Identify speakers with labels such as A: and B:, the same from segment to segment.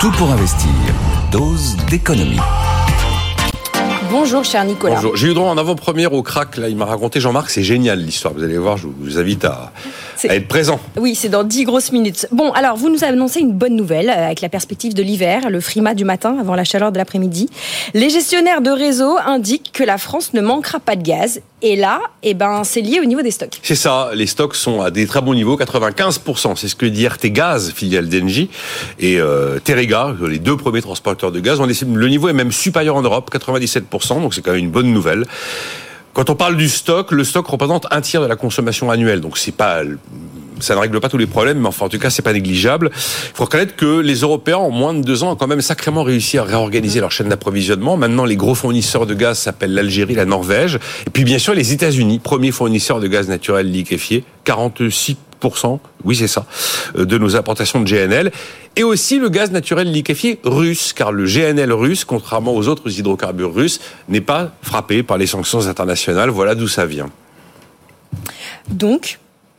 A: Tout pour investir. Dose d'économie.
B: Bonjour cher Nicolas.
C: Bonjour. J'ai eu droit en avant-première au crack. Là, il m'a raconté Jean-Marc. C'est génial l'histoire. Vous allez voir. Je vous invite à, à être présent.
B: Oui, c'est dans 10 grosses minutes. Bon, alors vous nous annoncez une bonne nouvelle euh, avec la perspective de l'hiver, le frima du matin avant la chaleur de l'après-midi. Les gestionnaires de réseau indiquent que la France ne manquera pas de gaz. Et là, eh ben, c'est lié au niveau des stocks.
C: C'est ça. Les stocks sont à des très bons niveaux, 95%. C'est ce que dit RT Gaz, filiale d'Engie, et euh, Terega, les deux premiers transporteurs de gaz. On est, le niveau est même supérieur en Europe, 97%. Donc c'est quand même une bonne nouvelle. Quand on parle du stock, le stock représente un tiers de la consommation annuelle. Donc c'est pas ça ne règle pas tous les problèmes, mais enfin, en tout cas, c'est pas négligeable. Il faut reconnaître que les Européens, en moins de deux ans, ont quand même sacrément réussi à réorganiser leur chaîne d'approvisionnement. Maintenant, les gros fournisseurs de gaz s'appellent l'Algérie, la Norvège, et puis bien sûr les États-Unis, premier fournisseur de gaz naturel liquéfié, 46% oui c'est ça, euh, de nos importations de GNL, et aussi le gaz naturel liquéfié russe, car le GNL russe, contrairement aux autres hydrocarbures russes, n'est pas frappé par les sanctions internationales. Voilà d'où ça vient.
B: Donc,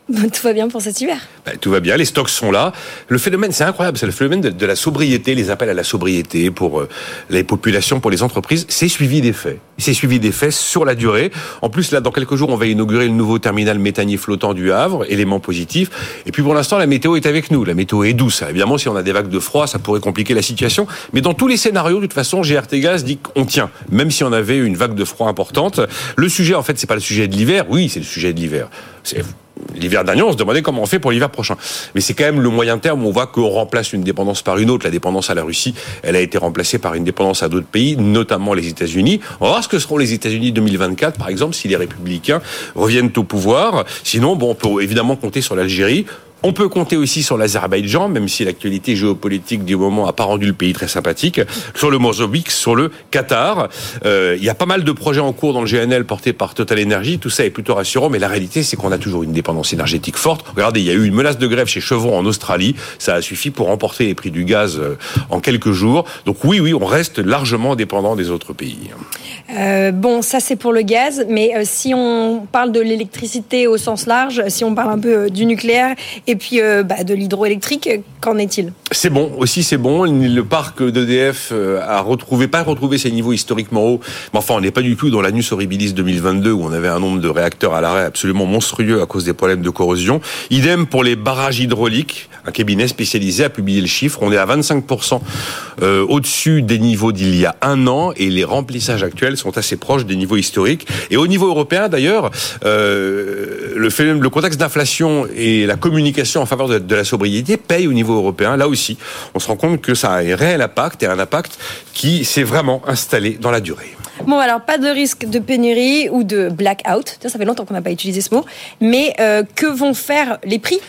B: tout va bien pour cet hiver.
C: Ben, tout va bien, les stocks sont là. Le phénomène, c'est incroyable, c'est le phénomène de, la sobriété, les appels à la sobriété pour euh, les populations, pour les entreprises. C'est suivi des faits. C'est suivi des faits sur la durée. En plus, là, dans quelques jours, on va inaugurer le nouveau terminal méthanier flottant du Havre, élément positif. Et puis pour l'instant, la météo est avec nous. La météo est douce. Évidemment, si on a des vagues de froid, ça pourrait compliquer la situation. Mais dans tous les scénarios, de toute façon, GRT Gaz dit qu'on tient, même si on avait une vague de froid importante. Le sujet, en fait, c'est pas le sujet de l'hiver. Oui, c'est le sujet de l'hiver. L'hiver dernier, on se demandait comment on fait pour l'hiver prochain. Mais c'est quand même le moyen terme où on voit qu'on remplace une dépendance par une autre. La dépendance à la Russie, elle a été remplacée par une dépendance à d'autres pays, notamment les États-Unis. On va voir ce que seront les États-Unis 2024, par exemple, si les républicains reviennent au pouvoir. Sinon, bon, on peut évidemment compter sur l'Algérie. On peut compter aussi sur l'Azerbaïdjan, même si l'actualité géopolitique du moment n'a pas rendu le pays très sympathique, sur le Mozambique, sur le Qatar. Euh, il y a pas mal de projets en cours dans le GNL portés par Total Energy. Tout ça est plutôt rassurant, mais la réalité, c'est qu'on a toujours une dépendance énergétique forte. Regardez, il y a eu une menace de grève chez Chevron en Australie. Ça a suffi pour remporter les prix du gaz euh, en quelques jours. Donc oui, oui, on reste largement dépendant des autres pays.
B: Euh, bon, ça c'est pour le gaz, mais si on parle de l'électricité au sens large, si on parle un peu du nucléaire et puis euh, bah, de l'hydroélectrique, qu'en est-il?
C: C'est bon, aussi c'est bon. Le parc d'EDF euh, a retrouvé, pas retrouvé ses niveaux historiquement hauts, mais enfin on n'est pas du tout dans l'anus horribilis 2022 où on avait un nombre de réacteurs à l'arrêt absolument monstrueux à cause des problèmes de corrosion. Idem pour les barrages hydrauliques. Un cabinet spécialisé a publié le chiffre. On est à 25% euh, au-dessus des niveaux d'il y a un an et les remplissages actuels sont assez proches des niveaux historiques. Et au niveau européen d'ailleurs, le, le contexte d'inflation et la communication en faveur de, la sobriété paye au niveau européen. Là aussi, on se rend compte que ça a un réel impact et un impact qui s'est vraiment installé dans la durée.
B: Bon, alors pas de risque de pénurie ou de blackout. Ça fait longtemps qu'on n'a pas utilisé ce mot. Mais euh, que vont faire les prix?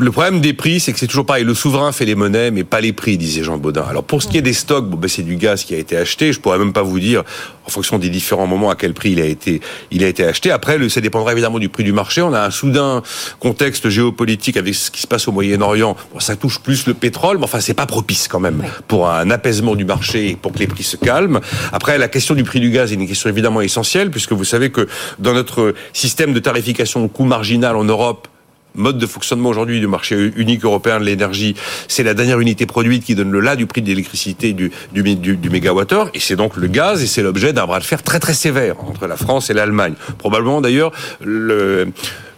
C: Le problème des prix, c'est que c'est toujours pareil. Le souverain fait les monnaies, mais pas les prix, disait Jean Baudin. Alors pour ce qui est des stocks, bon, ben, c'est du gaz qui a été acheté. Je pourrais même pas vous dire, en fonction des différents moments, à quel prix il a été, il a été acheté. Après, le, ça dépendra évidemment du prix du marché. On a un soudain contexte géopolitique avec ce qui se passe au Moyen-Orient. Bon, ça touche plus le pétrole, mais enfin, c'est pas propice quand même pour un apaisement du marché et pour que les prix se calment. Après, la question du prix du gaz est une question évidemment essentielle, puisque vous savez que dans notre système de tarification au coût marginal en Europe, mode de fonctionnement aujourd'hui du marché unique européen de l'énergie, c'est la dernière unité produite qui donne le là du prix de l'électricité du, du, du, du mégawattheure, et c'est donc le gaz, et c'est l'objet d'un bras de fer très très sévère entre la France et l'Allemagne. Probablement d'ailleurs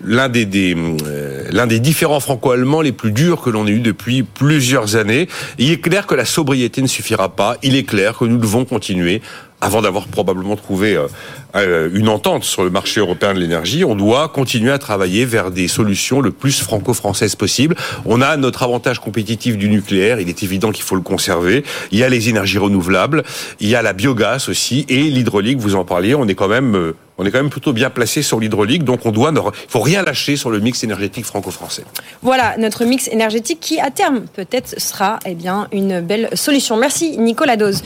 C: l'un des, des euh, l'un des différents franco-allemands les plus durs que l'on ait eu depuis plusieurs années. Il est clair que la sobriété ne suffira pas. Il est clair que nous devons continuer avant d'avoir probablement trouvé euh, euh, une entente sur le marché européen de l'énergie, on doit continuer à travailler vers des solutions le plus franco-françaises possible. On a notre avantage compétitif du nucléaire, il est évident qu'il faut le conserver. Il y a les énergies renouvelables, il y a la biogaz aussi et l'hydraulique, vous en parliez, on est quand même on est quand même plutôt bien placé sur l'hydraulique, donc on doit, il faut rien lâcher sur le mix énergétique franco-français.
B: Voilà notre mix énergétique qui à terme peut-être sera eh bien une belle solution. Merci Nicolas Dose.